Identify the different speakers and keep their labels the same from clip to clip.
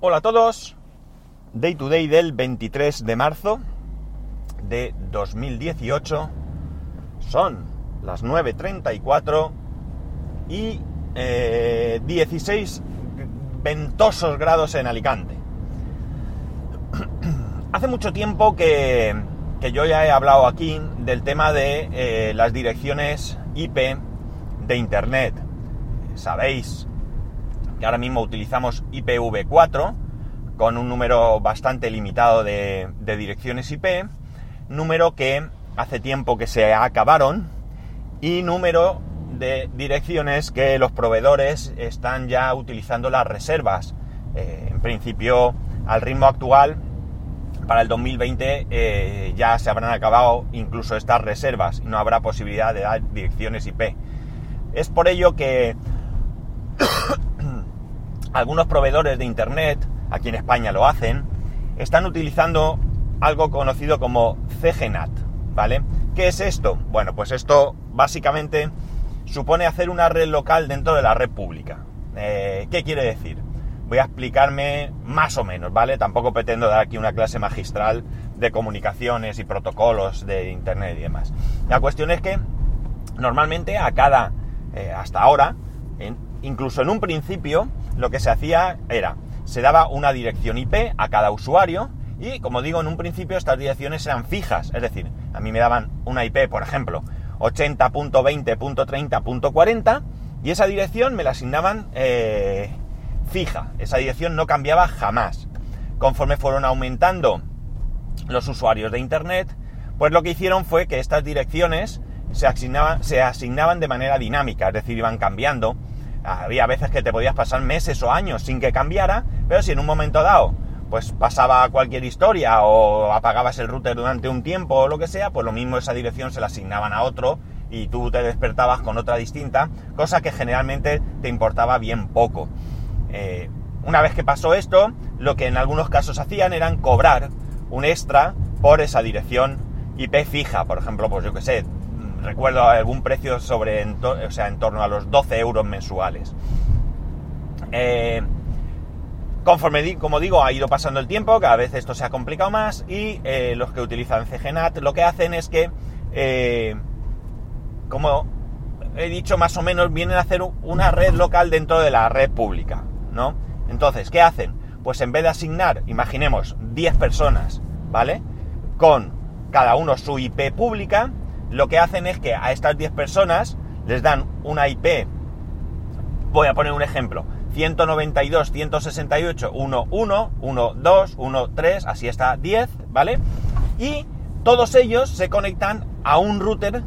Speaker 1: Hola a todos. Day to day del 23 de marzo de 2018. Son las 9.34 y eh, 16 ventosos grados en Alicante. Hace mucho tiempo que, que, yo ya he hablado aquí del tema de eh, las direcciones IP de Internet. Sabéis que ahora mismo utilizamos IPv4 con un número bastante limitado de, direcciones IP, número que hace tiempo que se acabaron y número de direcciones que los proveedores están ya utilizando las reservas. Eh, en principio, al ritmo actual, para el 2020 eh, ya se habrán acabado incluso estas reservas no habrá posibilidad de dar direcciones IP. Es por ello que algunos proveedores de Internet, aquí en España lo hacen, están utilizando algo conocido como CGNAT, ¿vale? ¿Qué es esto? Bueno, pues esto básicamente supone hacer una red local dentro de la red pública. Eh, ¿Qué quiere decir? Voy a explicarme más o menos, ¿vale? Tampoco pretendo dar aquí una clase magistral de comunicaciones y protocolos de Internet y demás. La cuestión es que normalmente a cada, eh, hasta ahora, incluso en un principio, lo que se hacía era, se daba una dirección IP a cada usuario y, como digo, en un principio estas direcciones eran fijas, es decir, a mí me daban una IP, por ejemplo, 80.20.30.40 y esa dirección me la asignaban eh, fija, esa dirección no cambiaba jamás. Conforme fueron aumentando los usuarios de Internet, pues lo que hicieron fue que estas direcciones se asignaban, se asignaban de manera dinámica, es decir, iban cambiando había veces que te podías pasar meses o años sin que cambiara, pero si en un momento dado pues pasaba cualquier historia o apagabas el router durante un tiempo o lo que sea, pues lo mismo esa dirección se la asignaban a otro y tú te despertabas con otra distinta, cosa que generalmente te importaba bien poco. Eh, una vez que pasó esto, lo que en algunos casos hacían eran cobrar un extra por esa dirección IP fija, por ejemplo, pues yo que sé, recuerdo algún precio sobre, o sea, en torno a los 12 euros mensuales. Eh, conforme, como digo, ha ido pasando el tiempo, cada vez esto se ha complicado más y eh, los que utilizan CGNAT lo que hacen es que, eh, como he dicho más o menos, vienen a hacer una red local dentro de la red pública, ¿no? Entonces, ¿qué hacen? Pues en vez de asignar, imaginemos, 10 personas, ¿vale? Con cada uno su IP pública, lo que hacen es que a estas 10 personas les dan una IP, voy a poner un ejemplo, 192, 168, 1, 1, 1, 2, 1, 3, así está 10, ¿vale? Y todos ellos se conectan a un router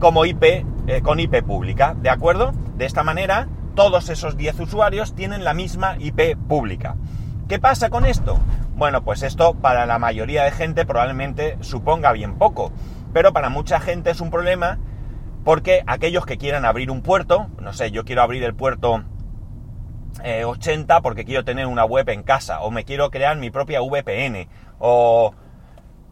Speaker 1: como IP, eh, con IP pública, ¿de acuerdo? De esta manera, todos esos 10 usuarios tienen la misma IP pública. ¿Qué pasa con esto? Bueno, pues esto para la mayoría de gente probablemente suponga bien poco, pero para mucha gente es un problema porque aquellos que quieran abrir un puerto, no sé, yo quiero abrir el puerto eh, 80 porque quiero tener una web en casa, o me quiero crear mi propia VPN, o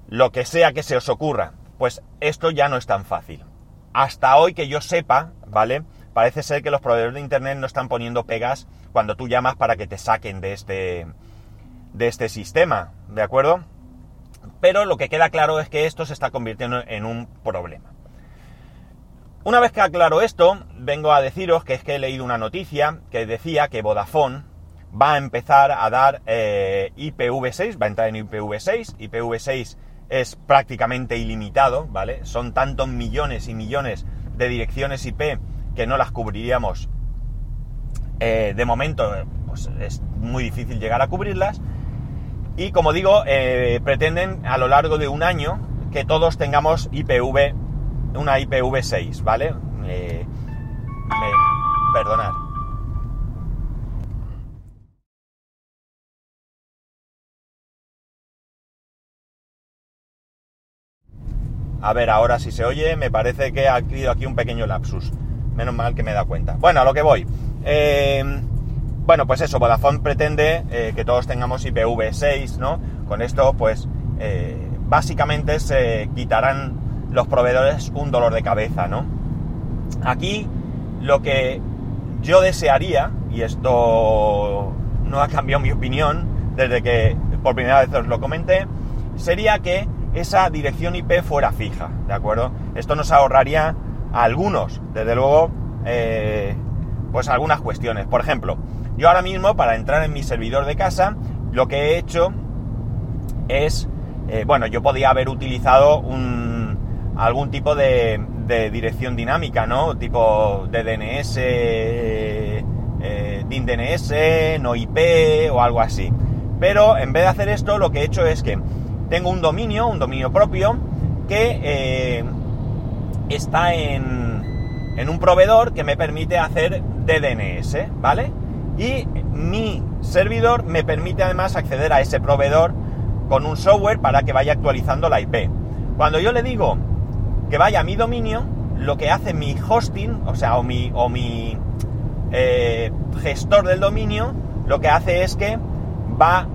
Speaker 1: lo que sea que se os ocurra, pues esto ya no es tan fácil. Hasta hoy que yo sepa, ¿vale? Parece ser que los proveedores de internet no están poniendo pegas cuando tú llamas para que te saquen de este, de este sistema, ¿de acuerdo? Pero lo que queda claro es que esto se está convirtiendo en un problema. Una vez que aclaro esto, vengo a deciros que es que he leído una noticia que decía que Vodafone va a empezar a dar eh, IPv6, va a entrar en IPv6. IPv6 es prácticamente ilimitado, ¿vale? Son tantos millones y millones de direcciones IP que no las cubriríamos. Eh, de momento, pues es muy difícil llegar a cubrirlas. Y como digo, eh, pretenden a lo largo de un año que todos tengamos IPv, una IPv6, ¿vale? Eh, perdonad. A ver, ahora si se oye, me parece que ha habido aquí un pequeño lapsus. Menos mal que me da cuenta. Bueno, a lo que voy. Eh, bueno, pues eso, Vodafone pretende eh, que todos tengamos IPv6, ¿no? Con esto, pues, eh, básicamente se quitarán los proveedores un dolor de cabeza, ¿no? Aquí lo que yo desearía, y esto no ha cambiado mi opinión desde que por primera vez os lo comenté, sería que esa dirección IP fuera fija, ¿de acuerdo? Esto nos ahorraría a algunos, desde luego, eh, pues algunas cuestiones. Por ejemplo, yo ahora mismo para entrar en mi servidor de casa, lo que he hecho es, eh, bueno, yo podía haber utilizado algún tipo de, dirección dinámica, ¿no? Tipo de DNS, eh, DIN DNS, no IP o algo así. Pero en vez de hacer esto, lo que he hecho es que tengo un dominio, un dominio propio, que eh, está en, en un proveedor que me permite hacer DDNS, ¿vale? Y mi servidor me permite además acceder a ese proveedor con un software para que vaya actualizando la IP. Cuando yo le digo que vaya a mi dominio, lo que hace mi hosting, o sea, o mi, o mi eh, gestor del dominio, lo que hace es que va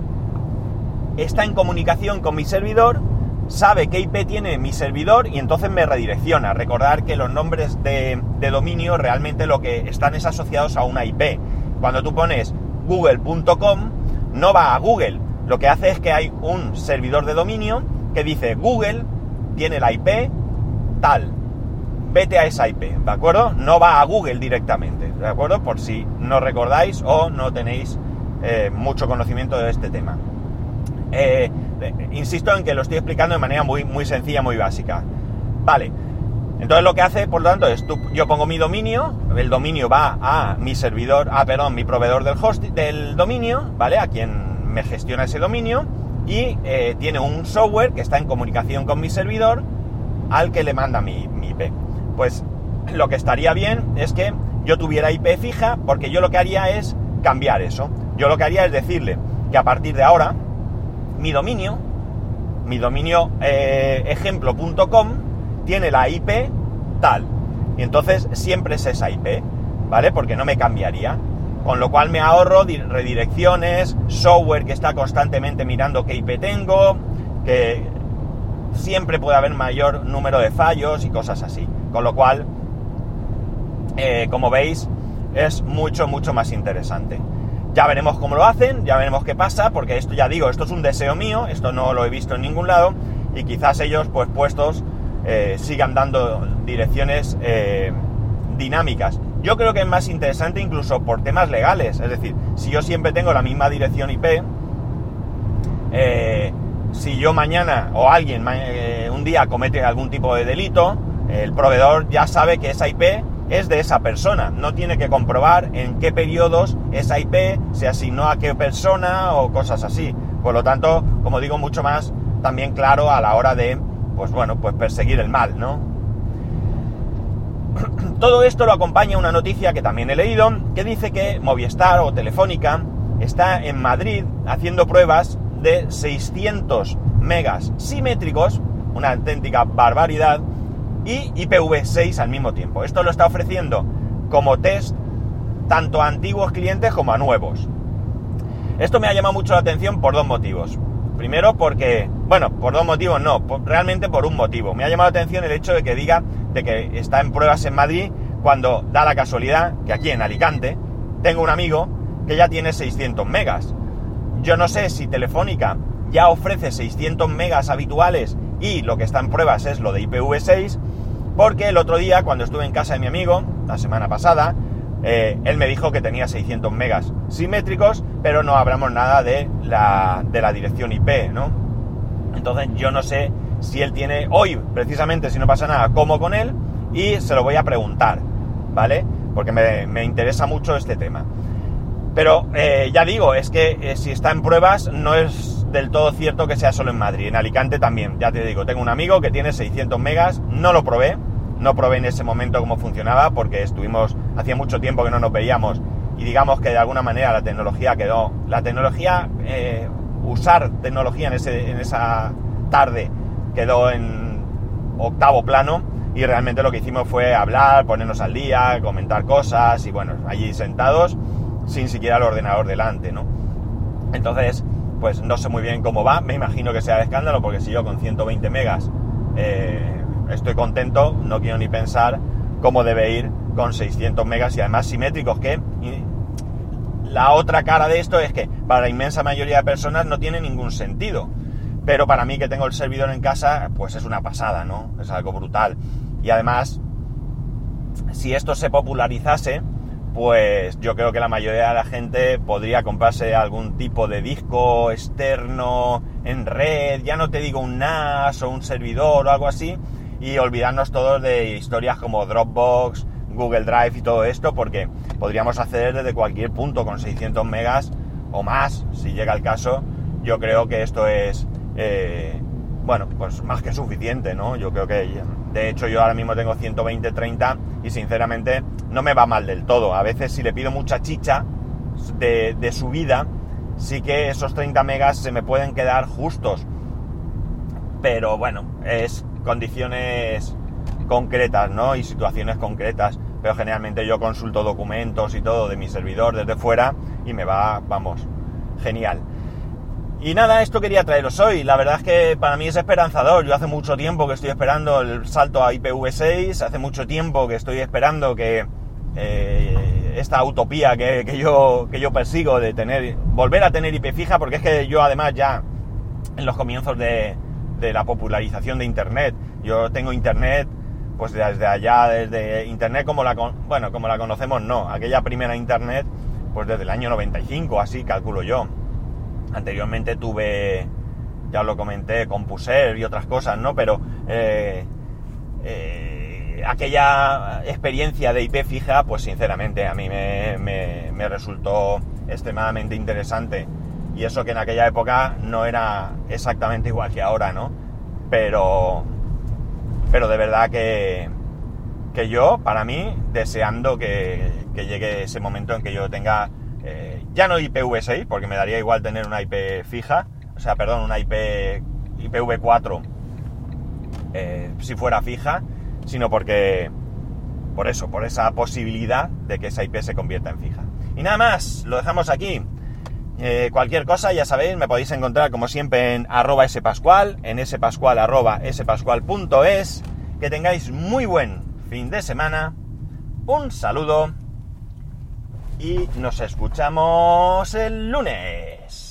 Speaker 1: está en comunicación con mi servidor, sabe qué IP tiene mi servidor y entonces me redirecciona. Recordar que los nombres de, dominio realmente lo que están es asociados a una IP. Cuando tú pones google.com, no va a Google. Lo que hace es que hay un servidor de dominio que dice Google tiene la IP tal. Vete a esa IP, ¿de acuerdo? No va a Google directamente, ¿de acuerdo? Por si no recordáis o no tenéis eh, mucho conocimiento de este tema. Eh, insisto en que lo estoy explicando de manera muy, muy sencilla, muy básica. Vale. Entonces lo que hace, por lo tanto, es yo pongo mi dominio, el dominio va a mi servidor, ah, perdón, mi proveedor del host del dominio, ¿vale? A quien me gestiona ese dominio y eh, tiene un software que está en comunicación con mi servidor al que le manda mi, mi IP. Pues lo que estaría bien es que yo tuviera IP fija porque yo lo que haría es cambiar eso. Yo lo que haría es decirle que a partir de ahora, mi dominio, mi dominio eh, ejemplo.com, tiene la IP tal. Y entonces siempre es esa IP, ¿vale? Porque no me cambiaría. Con lo cual me ahorro redirecciones, software que está constantemente mirando qué IP tengo, que siempre puede haber mayor número de fallos y cosas así. Con lo cual, eh, como veis, es mucho, mucho más interesante. Ya veremos cómo lo hacen, ya veremos qué pasa, porque esto ya digo, esto es un deseo mío, esto no lo he visto en ningún lado, y quizás ellos, pues puestos, eh, sigan dando direcciones eh, dinámicas. Yo creo que es más interesante incluso por temas legales, es decir, si yo siempre tengo la misma dirección IP, eh, si yo mañana o alguien un día comete algún tipo de delito, el proveedor ya sabe que esa IP es de esa persona. No tiene que comprobar en qué periodos esa IP se asignó a qué persona o cosas así. Por lo tanto, como digo, mucho más también claro a la hora de, pues bueno, pues perseguir el mal, ¿no? Todo esto lo acompaña una noticia que también he leído, que dice que Movistar o Telefónica está en Madrid haciendo pruebas de 600 megas simétricos, una auténtica barbaridad, y IPv6 al mismo tiempo. Esto lo está ofreciendo como test tanto a antiguos clientes como a nuevos. Esto me ha llamado mucho la atención por dos motivos. Primero porque, bueno, por dos motivos no, realmente por un motivo. Me ha llamado la atención el hecho de que diga de que está en pruebas en Madrid cuando da la casualidad que aquí en Alicante tengo un amigo que ya tiene 600 megas. Yo no sé si Telefónica ya ofrece 600 megas habituales y lo que está en pruebas es lo de IPv6 porque el otro día, cuando estuve en casa de mi amigo, la semana pasada, eh, él me dijo que tenía 600 megas simétricos, pero no hablamos nada de la, de la dirección IP, ¿no? Entonces yo no sé si él tiene, hoy precisamente, si no pasa nada, como con él, y se lo voy a preguntar, ¿vale? Porque me, interesa mucho este tema. Pero eh, ya digo, es que eh, si está en pruebas no es del todo cierto que sea solo en Madrid, en Alicante también, ya te digo, tengo un amigo que tiene 600 megas, no lo probé, no probé en ese momento cómo funcionaba porque estuvimos, hacía mucho tiempo que no nos veíamos y digamos que de alguna manera la tecnología quedó, la tecnología, eh, usar tecnología en, ese, en esa tarde quedó en octavo plano y realmente lo que hicimos fue hablar, ponernos al día, comentar cosas y bueno, allí sentados sin siquiera el ordenador delante, ¿no? Entonces, pues no sé muy bien cómo va, me imagino que sea de escándalo porque si yo con 120 megas eh, estoy contento, no quiero ni pensar cómo debe ir con 600 megas y además simétricos, que la otra cara de esto es que para la inmensa mayoría de personas no tiene ningún sentido. Pero para mí que tengo el servidor en casa, pues es una pasada, ¿no? Es algo brutal. Y además, si esto se popularizase, pues yo creo que la mayoría de la gente podría comprarse algún tipo de disco externo en red, ya no te digo un NAS o un servidor o algo así, y olvidarnos todos de historias como Dropbox, Google Drive y todo esto, porque podríamos hacer desde cualquier punto con 600 megas o más, si llega el caso. Yo creo que esto es, eh, bueno, pues más que suficiente, ¿no? Yo creo que, de hecho, yo ahora mismo tengo 120, 30 y sinceramente no me va mal del todo. A veces si le pido mucha chicha de, de subida, sí que esos 30 megas se me pueden quedar justos. Pero bueno, es condiciones concretas, ¿no? Y situaciones concretas. Pero generalmente yo consulto documentos y todo de mi servidor desde fuera y me va, vamos, genial. Y nada, esto quería traeros hoy. La verdad es que para mí es esperanzador. Yo hace mucho tiempo que estoy esperando el salto a IPv6, hace mucho tiempo que estoy esperando que eh, esta utopía que, yo, que yo persigo de tener, volver a tener IP fija, porque es que yo además ya en los comienzos de, de la popularización de Internet, yo tengo Internet pues desde allá, desde Internet como la, bueno, como la conocemos, no, aquella primera Internet, pues desde el año 95, así calculo yo. Anteriormente tuve, ya lo comenté, Compuser y otras cosas, ¿no? Pero eh, eh, aquella experiencia de IP fija, pues sinceramente a mí me, resultó extremadamente interesante. Y eso que en aquella época no era exactamente igual que ahora, ¿no? Pero, pero de verdad que, que yo, para mí, deseando que, que llegue ese momento en que yo tenga eh, ya no IPv6, porque me daría igual tener una IP fija, o sea, perdón, una IP IPv4 eh, si fuera fija, sino porque, por eso, por esa posibilidad de que esa IP se convierta en fija. Y nada más, lo dejamos aquí. Eh, cualquier cosa, ya sabéis, me podéis encontrar como siempre en arroba spascual, en spascual arroba spascual.es. Que tengáis muy buen fin de semana. Un saludo y nos escuchamos el lunes.